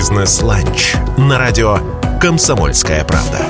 Бизнес-ланч на радио «Комсомольская правда».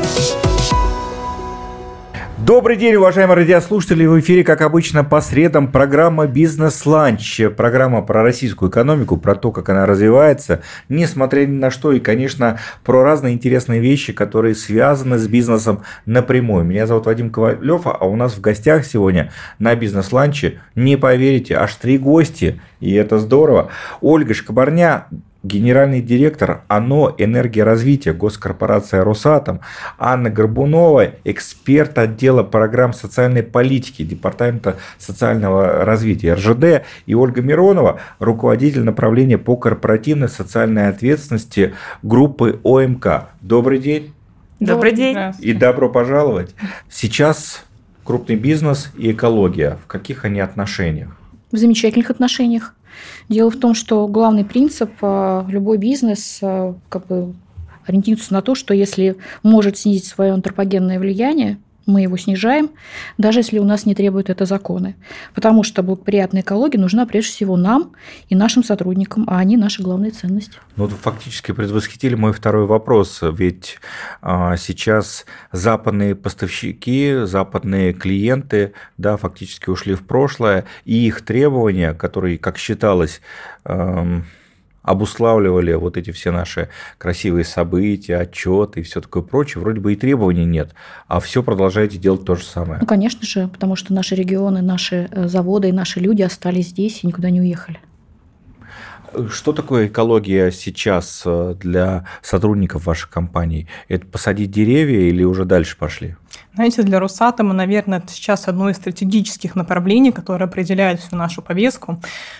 Добрый день, уважаемые радиослушатели. В эфире, как обычно, по средам программа «Бизнес-ланч». Программа про российскую экономику, про то, как она развивается, несмотря ни на что. И, конечно, про разные интересные вещи, которые связаны с бизнесом напрямую. Меня зовут Вадим Ковалев, а у нас в гостях сегодня на «Бизнес-ланче», не поверите, аж три гости. И это здорово. Ольга Шкабарня, генеральный директор ОНО «Энергоразвитие» госкорпорация «Росатом», Анна Горбунова, эксперт отдела программ социальной политики Департамента социального развития РЖД, и Ольга Миронова, руководитель направления по корпоративной социальной ответственности группы ОМК. Добрый день. Добрый день. И добро пожаловать. Сейчас крупный бизнес и экология. В каких они отношениях? В замечательных отношениях. Дело в том, что главный принцип э, любой бизнес э, как бы ориентируется на то, что если может снизить свое антропогенное влияние, мы его снижаем, даже если у нас не требуют это законы. Потому что благоприятная экология нужна прежде всего нам и нашим сотрудникам, а они наша главная ценность. Ну, вы фактически предвосхитили мой второй вопрос. Ведь а, сейчас западные поставщики, западные клиенты да, фактически ушли в прошлое, и их требования, которые, как считалось, эм, обуславливали вот эти все наши красивые события, отчеты и все такое прочее, вроде бы и требований нет, а все продолжаете делать то же самое. Ну, конечно же, потому что наши регионы, наши э, заводы и наши люди остались здесь и никуда не уехали. Что такое экология сейчас э, для сотрудников вашей компании? Это посадить деревья или уже дальше пошли? Знаете, для Росатома, наверное, это сейчас одно из стратегических направлений, которое определяет всю нашу повестку.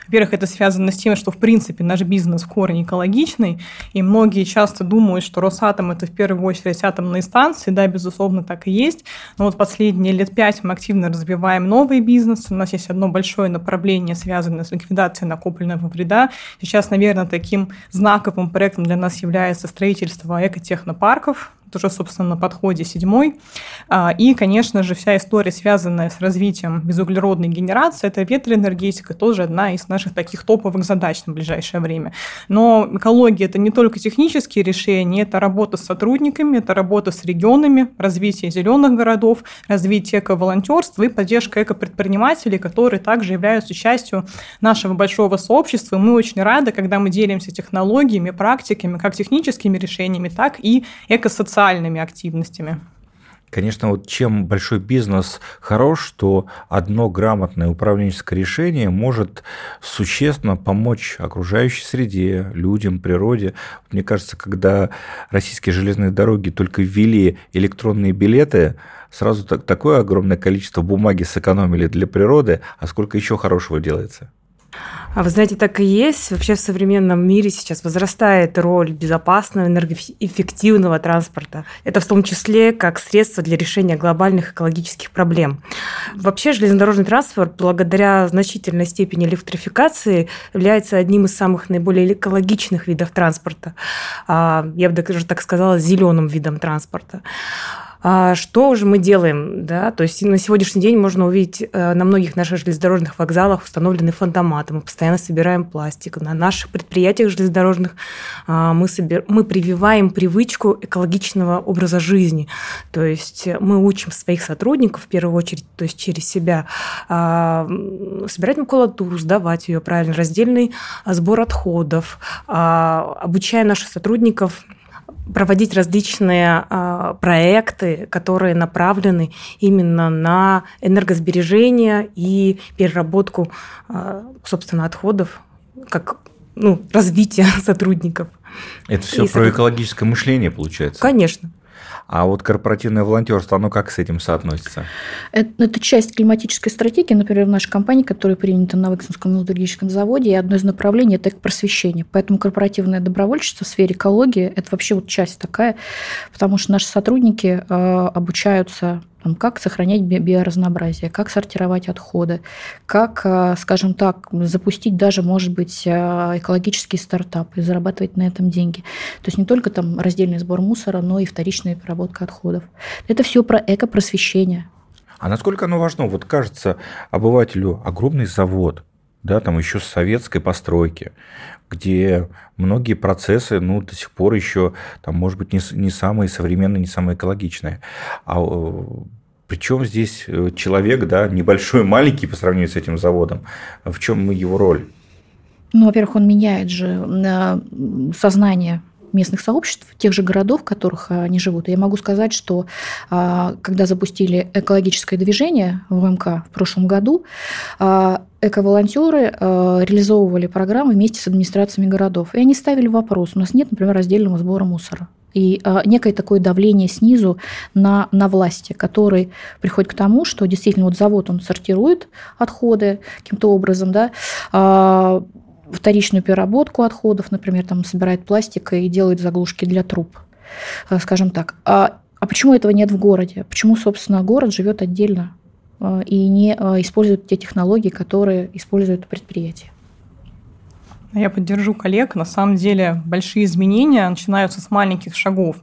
Во-первых, это связано с тем, что, в принципе, наш бизнес в корне экологичный, и многие часто думают, что Росатом – это в первую очередь атомные станции, да, безусловно, так и есть. Но вот последние лет пять мы активно развиваем новый бизнес. У нас есть одно большое направление, связанное с ликвидацией накопленного вреда. Сейчас, наверное, таким знаковым проектом для нас является строительство экотехнопарков, уже, собственно, на подходе седьмой. А, и, конечно же, вся история, связанная с развитием безуглеродной генерации, это ветроэнергетика, тоже одна из наших таких топовых задач на ближайшее время. Но экология – это не только технические решения, это работа с сотрудниками, это работа с регионами, развитие зеленых городов, развитие эко-волонтерства и поддержка эко-предпринимателей, которые также являются частью нашего большого сообщества. Мы очень рады, когда мы делимся технологиями, практиками, как техническими решениями, так и эко-социальными социальными активностями. Конечно, вот чем большой бизнес хорош, то одно грамотное управленческое решение может существенно помочь окружающей среде, людям, природе. Мне кажется, когда российские железные дороги только ввели электронные билеты, сразу так, такое огромное количество бумаги сэкономили для природы, а сколько еще хорошего делается. А вы знаете, так и есть. Вообще в современном мире сейчас возрастает роль безопасного, энергоэффективного транспорта. Это в том числе как средство для решения глобальных экологических проблем. Вообще железнодорожный транспорт, благодаря значительной степени электрификации, является одним из самых наиболее экологичных видов транспорта. А, я бы даже так сказала, зеленым видом транспорта. А что же мы делаем? Да? То есть на сегодняшний день можно увидеть э, на многих наших железнодорожных вокзалах установлены фантоматы. Мы постоянно собираем пластик. На наших предприятиях железнодорожных а, мы, собер... мы прививаем привычку экологичного образа жизни. То есть мы учим своих сотрудников в первую очередь, то есть через себя, а, собирать макулатуру, сдавать ее правильно, раздельный сбор отходов, обучая наших сотрудников проводить различные э, проекты, которые направлены именно на энергосбережение и переработку, э, собственно, отходов, как ну, развитие сотрудников. Это все про экологическое мышление, получается? Конечно. А вот корпоративное волонтерство, оно как с этим соотносится? Это, это часть климатической стратегии, например, в нашей компании, которая принята на Выксинском металлургическом заводе, и одно из направлений – это просвещение. Поэтому корпоративное добровольчество в сфере экологии – это вообще вот часть такая, потому что наши сотрудники э, обучаются там, как сохранять биоразнообразие, как сортировать отходы, как, э, скажем так, запустить даже, может быть, э, экологический стартап и зарабатывать на этом деньги. То есть не только там раздельный сбор мусора, но и вторичная переработка отходов. Это все про экопросвещение. А насколько оно важно? Вот кажется обывателю огромный завод, да, там еще с советской постройки, где многие процессы, ну, до сих пор еще, там, может быть, не, не самые современные, не самые экологичные. А причем здесь э, человек, да, небольшой, маленький по сравнению с этим заводом. В чем его роль? Ну, во-первых, он меняет же сознание местных сообществ, тех же городов, в которых они живут. Я могу сказать, что а, когда запустили экологическое движение в МК в прошлом году, а, эко-волонтеры а, реализовывали программы вместе с администрациями городов. И они ставили вопрос, у нас нет, например, раздельного сбора мусора. И некое такое давление снизу на, на власти, который приходит к тому, что действительно вот завод, он сортирует отходы каким-то образом, да, вторичную переработку отходов, например, там собирает пластик и делает заглушки для труб, э, скажем так. А, а почему этого нет в городе? Почему, собственно, город живет отдельно э, и не э, использует те технологии, которые используют предприятия? Я поддержу коллег. На самом деле большие изменения начинаются с маленьких шагов.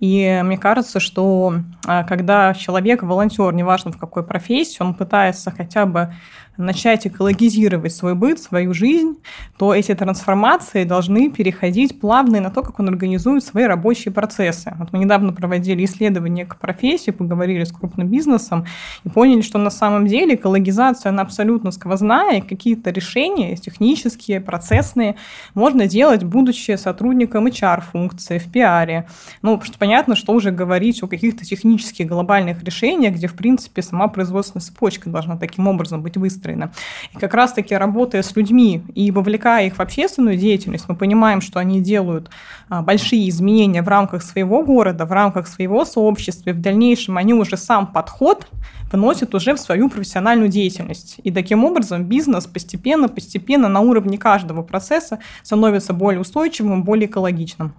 И мне кажется, что когда человек, волонтер, неважно в какой профессии, он пытается хотя бы начать экологизировать свой быт, свою жизнь, то эти трансформации должны переходить плавно на то, как он организует свои рабочие процессы. Вот мы недавно проводили исследование к профессии, поговорили с крупным бизнесом и поняли, что на самом деле экологизация, она абсолютно сквозная, и какие-то решения технические, процессные можно делать, будучи сотрудником HR-функции в пиаре. Ну, потому что понятно, что уже говорить о каких-то технических глобальных решениях, где, в принципе, сама производственная цепочка должна таким образом быть выстроена выстроена. И как раз-таки работая с людьми и вовлекая их в общественную деятельность, мы понимаем, что они делают а, большие изменения в рамках своего города, в рамках своего сообщества, и в дальнейшем они уже сам подход вносят уже в свою профессиональную деятельность. И таким образом бизнес постепенно, постепенно на уровне каждого процесса становится более устойчивым, более экологичным.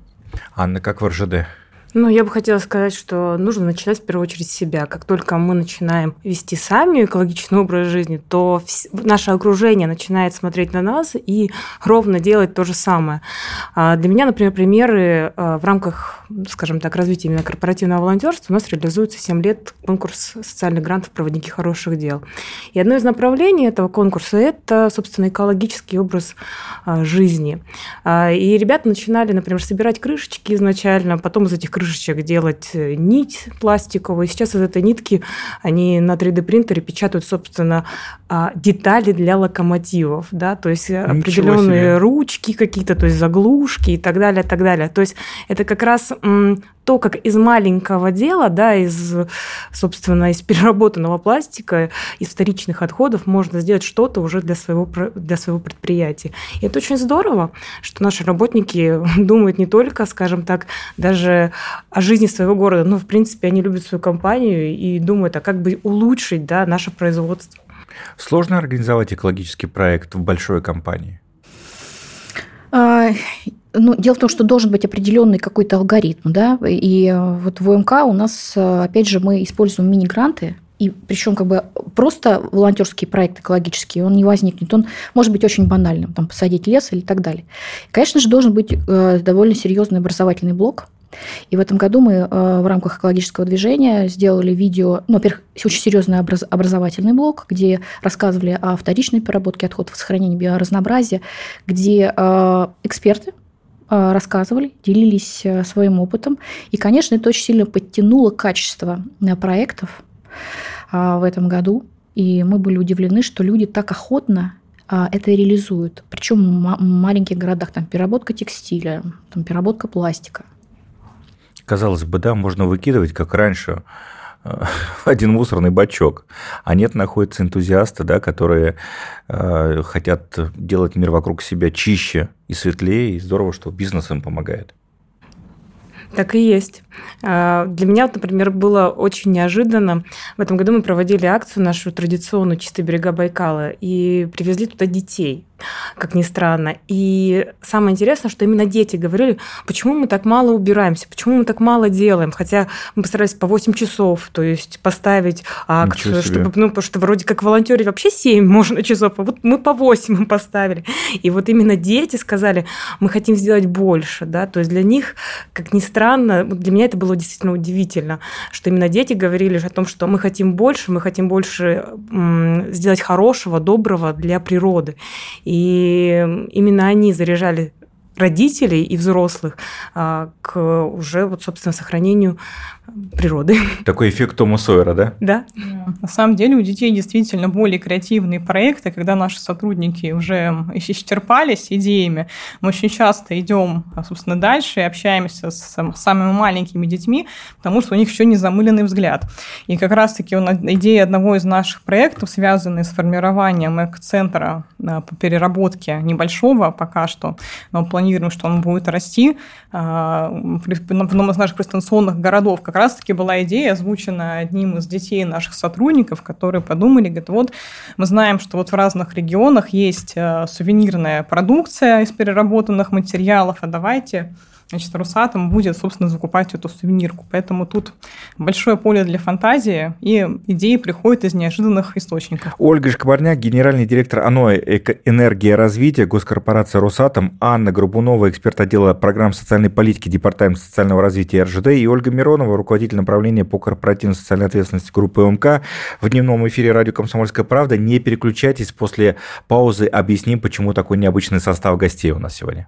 Анна, как в РЖД? Ну, я бы хотела сказать, что нужно начинать в первую очередь с себя. Как только мы начинаем вести сами экологичный образ жизни, то наше окружение начинает смотреть на нас и ровно делать то же самое. А для меня, например, примеры а, в рамках, скажем так, развития именно корпоративного волонтерства у нас реализуется 7 лет конкурс социальных грантов «Проводники хороших дел». И одно из направлений этого конкурса – это, собственно, экологический образ а, жизни. И ребята начинали, например, собирать крышечки изначально, потом из этих крышечек крышечек делать э, нить пластиковую. Сейчас из этой нитки они на 3D-принтере печатают, собственно, а, детали для локомотивов, да, то есть Ничего определенные себе. ручки какие-то, то есть заглушки и так далее, и так далее. То есть это как раз то, как из маленького дела, да, из, собственно, из переработанного пластика, из вторичных отходов можно сделать что-то уже для своего, для своего предприятия. И это очень здорово, что наши работники думают не только, скажем так, даже о жизни своего города, но, в принципе, они любят свою компанию и думают, а как бы улучшить да, наше производство. Сложно организовать экологический проект в большой компании? Ну, дело в том, что должен быть определенный какой-то алгоритм, да, и э, вот в ОМК у нас, э, опять же, мы используем мини-гранты, и причем как бы просто волонтерский проект экологический, он не возникнет. Он может быть очень банальным, там посадить лес или так далее. Конечно же, должен быть э, довольно серьезный образовательный блок. И в этом году мы в рамках экологического движения сделали видео, ну, во-первых, очень серьезный образовательный блок, где рассказывали о вторичной переработке отходов, сохранении биоразнообразия, где эксперты Э, рассказывали, делились э, своим опытом. И, конечно, это очень сильно подтянуло качество э, проектов в этом году. И мы были удивлены, что люди так охотно это реализуют. Причем в маленьких городах там переработка текстиля, там переработка пластика. Казалось бы, да, можно выкидывать, как раньше, один мусорный бачок. А нет, находятся энтузиасты, да, которые э, хотят делать мир вокруг себя чище и светлее, и здорово, что бизнес им помогает. Так и есть. А, для меня, например, было очень неожиданно. В этом году мы проводили акцию нашу традиционную «Чистые берега Байкала» и привезли туда детей как ни странно. И самое интересное, что именно дети говорили, почему мы так мало убираемся, почему мы так мало делаем, хотя мы постарались по 8 часов, то есть поставить акцию, чтобы, ну, потому что вроде как волонтеры вообще 7 можно часов, а вот мы по 8 им поставили. И вот именно дети сказали, мы хотим сделать больше, да, то есть для них, как ни странно, странно, для меня это было действительно удивительно, что именно дети говорили о том, что мы хотим больше, мы хотим больше сделать хорошего, доброго для природы. И именно они заряжали родителей и взрослых а, к уже, вот, собственно, сохранению природы. Такой эффект Тома Сойера, да? Да. На самом деле у детей действительно более креативные проекты, когда наши сотрудники уже исчерпались идеями. Мы очень часто идем, собственно, дальше и общаемся с самыми маленькими детьми, потому что у них еще не замыленный взгляд. И как раз-таки идея одного из наших проектов, связанная с формированием эко-центра а, по переработке небольшого пока что, но планируем, что он будет расти. А, в одном из наших престанционных городов, как раз-таки была идея, озвучена одним из детей наших сотрудников, которые подумали, говорят, вот мы знаем, что вот в разных регионах есть э, сувенирная продукция из переработанных материалов, а давайте значит, Русатом будет, собственно, закупать эту сувенирку. Поэтому тут большое поле для фантазии, и идеи приходят из неожиданных источников. Ольга Шкабарняк, генеральный директор АНО «Энергия развития» госкорпорации «Росатом», Анна Горбунова, эксперт отдела программ социальной политики Департамента социального развития РЖД, и Ольга Миронова, руководитель направления по корпоративной социальной ответственности группы МК. В дневном эфире радио «Комсомольская правда». Не переключайтесь, после паузы объясним, почему такой необычный состав гостей у нас сегодня.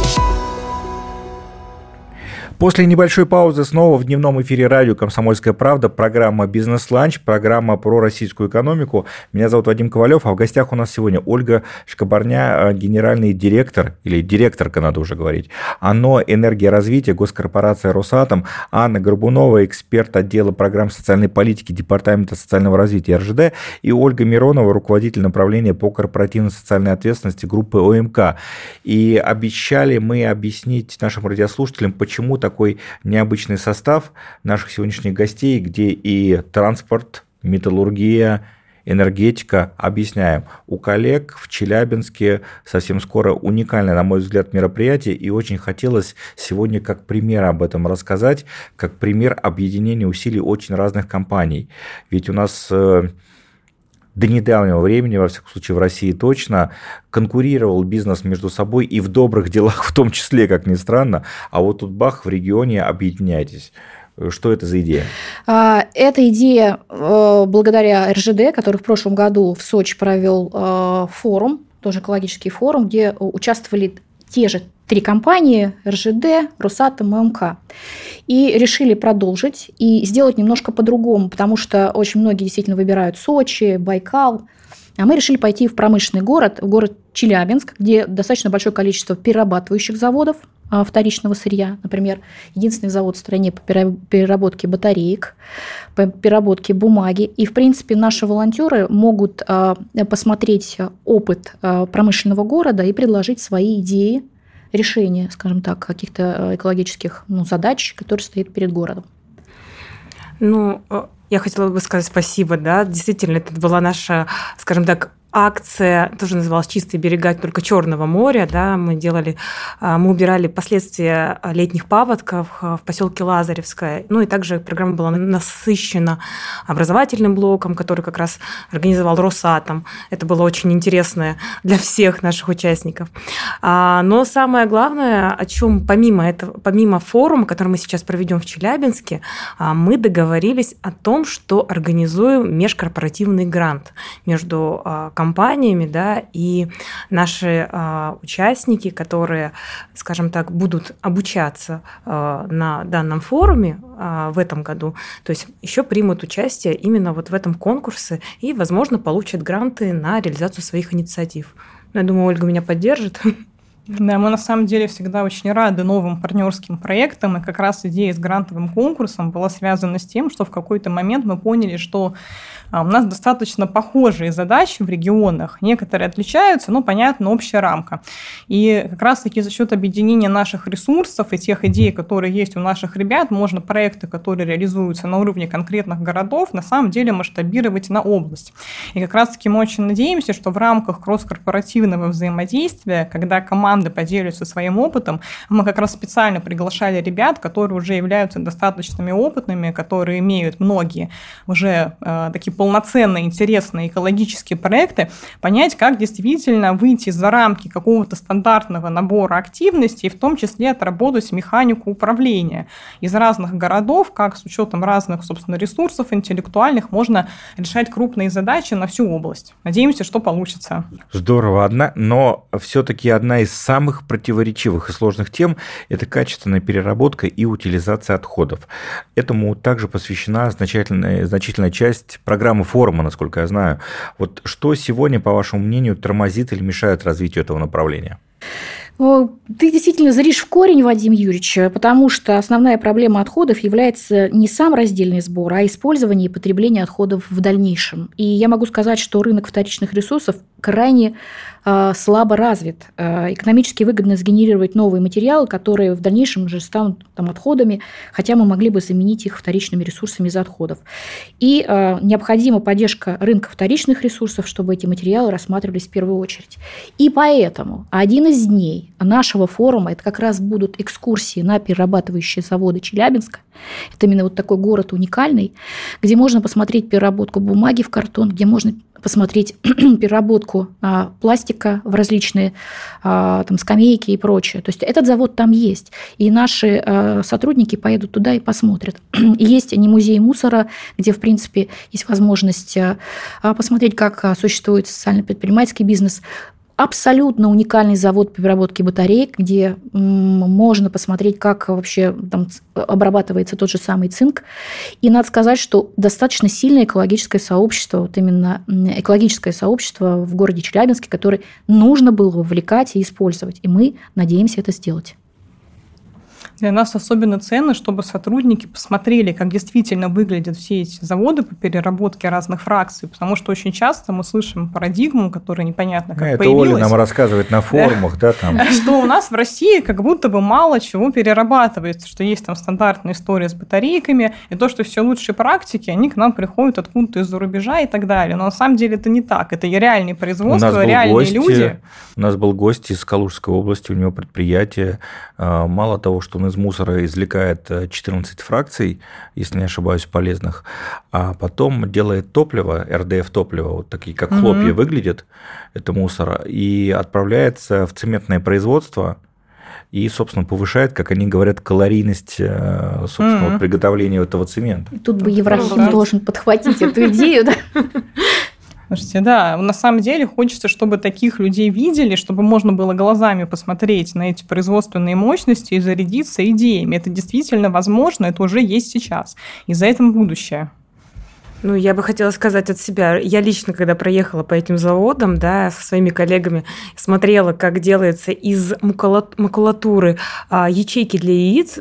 После небольшой паузы снова в дневном эфире радио «Комсомольская правда» программа «Бизнес-ланч», программа про российскую экономику. Меня зовут Вадим Ковалев, а в гостях у нас сегодня Ольга Шкабарня, э, генеральный директор, или директорка, надо уже говорить, ОНО «Энергия развития», госкорпорация «Росатом», Анна Горбунова, эксперт отдела программ социальной политики Департамента социального развития РЖД, и Ольга Миронова, руководитель направления по корпоративной социальной ответственности группы ОМК. И обещали мы объяснить нашим радиослушателям, почему так такой необычный состав наших сегодняшних гостей, где и транспорт, металлургия, энергетика. Объясняем. У коллег в Челябинске совсем скоро уникальное, на мой взгляд, мероприятие, и очень хотелось сегодня как пример об этом рассказать, как пример объединения усилий очень разных компаний. Ведь у нас э, до недавнего времени, во всяком случае в России точно, конкурировал бизнес между собой и в добрых делах в том числе, как ни странно, а вот тут бах, в регионе объединяйтесь. Что это за идея? А, эта идея э, благодаря РЖД, который в прошлом году в Сочи провел э, форум, тоже экологический форум, где участвовали те же три компании – РЖД, Росатом и МК. И решили продолжить и сделать немножко по-другому, потому что очень многие действительно выбирают Сочи, Байкал. А мы решили пойти в промышленный город, в город Челябинск, где достаточно большое количество перерабатывающих заводов вторичного сырья. Например, единственный завод в стране по переработке батареек, по переработке бумаги. И, в принципе, наши волонтеры могут а, посмотреть опыт промышленного города и предложить свои идеи решения, скажем так, каких-то экологических ну, задач, которые стоят перед городом. Ну, я хотела бы сказать спасибо, да, действительно, это была наша, скажем так, акция тоже называлась «Чистые берега только Черного моря». Да, мы, делали, а, мы убирали последствия летних паводков а, в поселке Лазаревское. Ну и также программа была насыщена образовательным блоком, который как раз организовал Росатом. Это было очень интересно для всех наших участников. А, но самое главное, о чем помимо, этого, помимо форума, который мы сейчас проведем в Челябинске, мы договорились о том, что организуем межкорпоративный грант между компаниями, да, и наши э, участники, которые, скажем так, будут обучаться э, на данном форуме э, в этом году, то есть еще примут участие именно вот в этом конкурсе и, возможно, получат гранты на реализацию своих инициатив. Ну, я думаю, Ольга меня поддержит. Да, мы на самом деле всегда очень рады новым партнерским проектам, и как раз идея с грантовым конкурсом была связана с тем, что в какой-то момент мы поняли, что а, у нас достаточно похожие задачи в регионах. Некоторые отличаются, но, понятно, общая рамка. И как раз-таки за счет объединения наших ресурсов и тех идей, которые есть у наших ребят, можно проекты, которые реализуются на уровне конкретных городов, на самом деле масштабировать на область. И как раз-таки мы очень надеемся, что в рамках кросс-корпоративного взаимодействия, когда команда команды поделятся своим опытом. Мы как раз специально приглашали ребят, которые уже являются достаточными опытными, которые имеют многие уже э, такие полноценные, интересные экологические проекты, понять, как действительно выйти за рамки какого-то стандартного набора активностей, в том числе отработать механику управления из разных городов, как с учетом разных, собственно, ресурсов интеллектуальных можно решать крупные задачи на всю область. Надеемся, что получится. Здорово, одна, но все-таки одна из самых противоречивых и сложных тем – это качественная переработка и утилизация отходов. Этому также посвящена значительная, значительная часть программы форума, насколько я знаю. Вот что сегодня, по вашему мнению, тормозит или мешает развитию этого направления? Ты действительно зришь в корень, Вадим Юрьевич, потому что основная проблема отходов является не сам раздельный сбор, а использование и потребление отходов в дальнейшем. И я могу сказать, что рынок вторичных ресурсов крайне э, слабо развит. Э, экономически выгодно сгенерировать новые материалы, которые в дальнейшем уже станут там, отходами, хотя мы могли бы заменить их вторичными ресурсами из отходов. И э, необходима поддержка рынка вторичных ресурсов, чтобы эти материалы рассматривались в первую очередь. И поэтому один из дней нашего форума это как раз будут экскурсии на перерабатывающие заводы Челябинска. Это именно вот такой город уникальный, где можно посмотреть переработку бумаги в картон, где можно посмотреть переработку а, пластика в различные а, там, скамейки и прочее. То есть этот завод там есть. И наши а, сотрудники поедут туда и посмотрят. Есть не музей мусора, где, в принципе, есть возможность посмотреть, как существует социально-предпринимательский бизнес, абсолютно уникальный завод по переработке батареек, где можно посмотреть, как вообще там обрабатывается тот же самый цинк. И надо сказать, что достаточно сильное экологическое сообщество, вот именно экологическое сообщество в городе Челябинске, которое нужно было вовлекать и использовать. И мы надеемся это сделать. Для нас особенно ценно, чтобы сотрудники посмотрели, как действительно выглядят все эти заводы по переработке разных фракций, потому что очень часто мы слышим парадигму, которая непонятно как Это появилась. Оля нам рассказывает на форумах, да, там. Что у нас в России как будто бы мало чего перерабатывается, что есть там стандартная история с батарейками, и то, что все лучшие практики, они к нам приходят откуда-то из-за рубежа и так далее. Но на самом деле это не так. Это реальные производства, реальные гость, люди. У нас был гость из Калужской области, у него предприятие. А, мало того, что он из мусора извлекает 14 э, фракций, если не ошибаюсь, полезных, а потом делает топливо, РДФ-топливо, вот такие, как хлопья угу. выглядят, это мусор, и отправляется в цементное производство, и, собственно, повышает, как они говорят, калорийность, э, собственно, mm-hmm. приготовления этого цемента. Тут бы Еврохим должен подхватить эту идею, да? Слушайте, да, на самом деле хочется, чтобы таких людей видели, чтобы можно было глазами посмотреть на эти производственные мощности и зарядиться идеями. Это действительно возможно, это уже есть сейчас. И за этим будущее. Ну, я бы хотела сказать от себя. Я лично, когда проехала по этим заводам, да, со своими коллегами, смотрела, как делается из макулатуры а, ячейки для яиц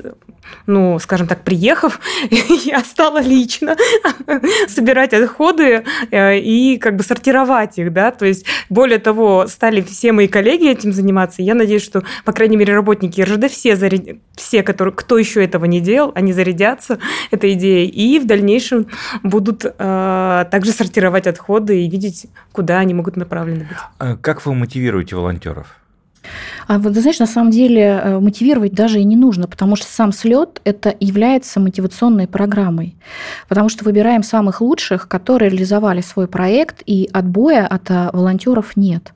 ну, скажем так, приехав, я стала лично собирать отходы э, и как бы сортировать их, да, то есть более того, стали все мои коллеги этим заниматься, я надеюсь, что, по крайней мере, работники РЖД все, заряд... все которые, кто еще этого не делал, они зарядятся этой идеей и в дальнейшем будут э, также сортировать отходы и видеть, куда они могут направлены быть. А как вы мотивируете волонтеров? А вот, знаешь, на самом деле э, мотивировать даже и не нужно, потому что сам слет это является мотивационной программой. Потому что выбираем самых лучших, которые реализовали свой проект, и отбоя от э, волонтеров нет.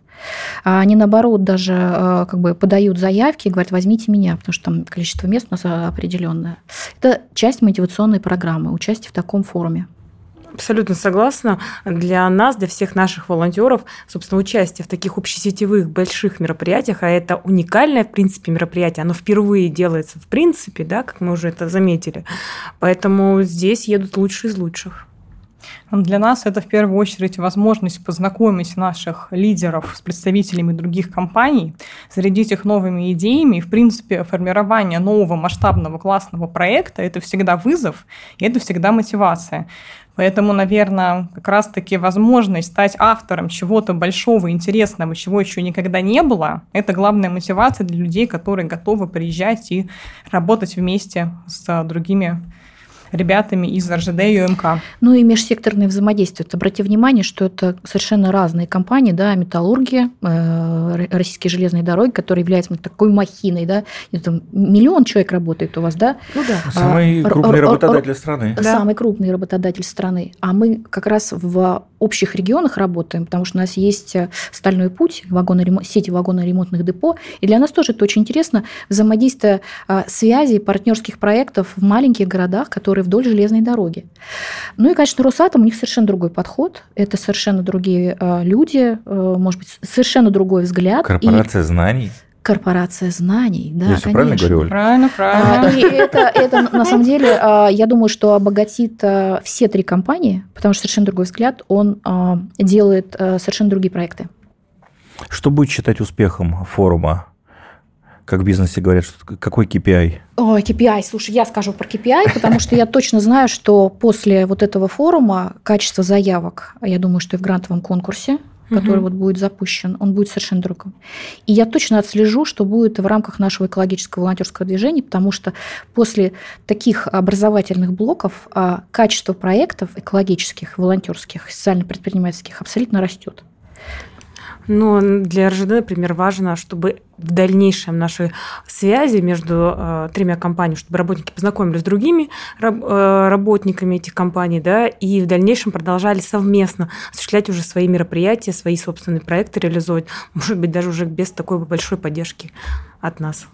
А они, наоборот, даже э, как бы подают заявки и говорят, возьмите меня, потому что там количество мест у нас определенное. Это часть мотивационной программы, участие в таком форуме. Абсолютно согласна. Для нас, для всех наших волонтеров, собственно, участие в таких общесетевых больших мероприятиях, а это уникальное, в принципе, мероприятие, оно впервые делается в принципе, да, как мы уже это заметили. Поэтому здесь едут лучшие из лучших. Для нас это в первую очередь возможность познакомить наших лидеров с представителями других компаний, зарядить их новыми идеями. И, в принципе, формирование нового масштабного классного проекта – это всегда вызов, и это всегда мотивация. Поэтому, наверное, как раз-таки возможность стать автором чего-то большого, интересного, чего еще никогда не было, это главная мотивация для людей, которые готовы приезжать и работать вместе с другими ребятами из РЖД и УМК. Ну и межсекторные взаимодействия. Обрати внимание, что это совершенно разные компании, да, металлургия, э, российские железные дороги, которые являются такой махиной, да, это миллион человек работает у вас, да? Ну да. Самый а, крупный работодатель страны. Самый крупный работодатель страны. А мы как раз в общих регионах работаем, потому что у нас есть э, стальной путь, вагоноремонт, сети вагоноремонтных депо, и для нас тоже это очень интересно, взаимодействие а, связей, партнерских проектов в маленьких городах, которые вдоль железной дороги. Ну и, конечно, Росатом, у них совершенно другой подход, это совершенно другие а, люди, а, может быть, совершенно другой взгляд. Корпорация и... знаний корпорация знаний. Да, я все правильно говорю, Оль? Правильно, правильно. А, и это, это, на самом деле, а, я думаю, что обогатит все три компании, потому что совершенно другой взгляд, он делает совершенно другие проекты. Что будет считать успехом форума? Как в бизнесе говорят, что какой KPI? О, KPI, слушай, я скажу про KPI, потому что я точно знаю, что после вот этого форума качество заявок, я думаю, что и в грантовом конкурсе который угу. вот будет запущен, он будет совершенно другим. И я точно отслежу, что будет в рамках нашего экологического волонтерского движения, потому что после таких образовательных блоков а, качество проектов экологических, волонтерских, социально-предпринимательских абсолютно растет. Но для РЖД, например, важно, чтобы в дальнейшем наши связи между э, тремя компаниями, чтобы работники познакомились с другими раб, э, работниками этих компаний, да, и в дальнейшем продолжали совместно осуществлять уже свои мероприятия, свои собственные проекты реализовывать, может быть, даже уже без такой большой поддержки от нас.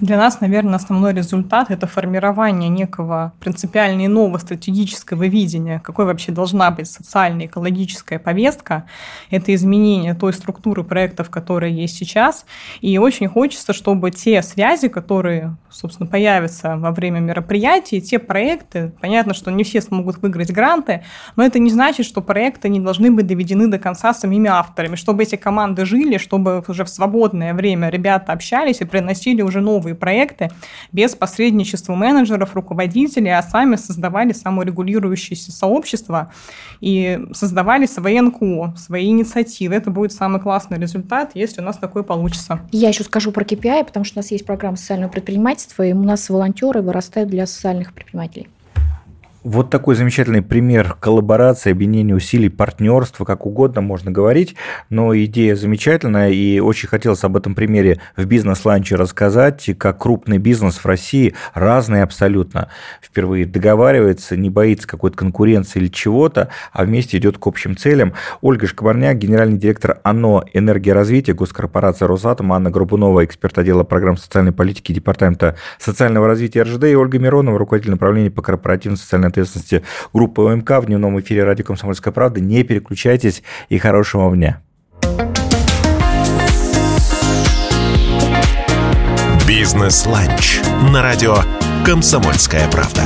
Для нас, наверное, основной результат – это формирование некого принципиально иного стратегического видения, какой вообще должна быть социальная экологическая повестка. Это изменение той структуры проектов, которые есть сейчас. И очень хочется, чтобы те связи, которые, собственно, появятся во время мероприятий, те проекты, понятно, что не все смогут выиграть гранты, но это не значит, что проекты не должны быть доведены до конца самими авторами, чтобы эти команды жили, чтобы уже в свободное время ребята общались и приносили уже новые новые проекты без посредничества менеджеров, руководителей, а сами создавали саморегулирующиеся сообщества и создавали свои НКО, свои инициативы. Это будет самый классный результат, если у нас такое получится. Я еще скажу про KPI, потому что у нас есть программа социального предпринимательства, и у нас волонтеры вырастают для социальных предпринимателей. Вот такой замечательный пример коллаборации, объединения усилий, партнерства, как угодно можно говорить, но идея замечательная, и очень хотелось об этом примере в бизнес-ланче рассказать, как крупный бизнес в России, разный абсолютно, впервые договаривается, не боится какой-то конкуренции или чего-то, а вместе идет к общим целям. Ольга Шкабарняк, генеральный директор ОНО «Энергоразвитие», госкорпорация «Росатом», Анна Горбунова, эксперт отдела программ социальной политики Департамента социального развития РЖД, и Ольга Миронова, руководитель направления по корпоративной социальной ответственности группы ОМК в дневном эфире радио «Комсомольская правда». Не переключайтесь и хорошего вам дня. Бизнес-ланч на радио «Комсомольская правда».